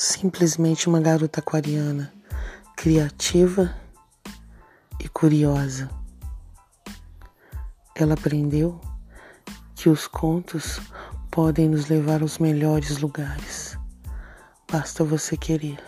simplesmente uma garota aquariana, criativa e curiosa. Ela aprendeu que os contos podem nos levar aos melhores lugares. Basta você querer.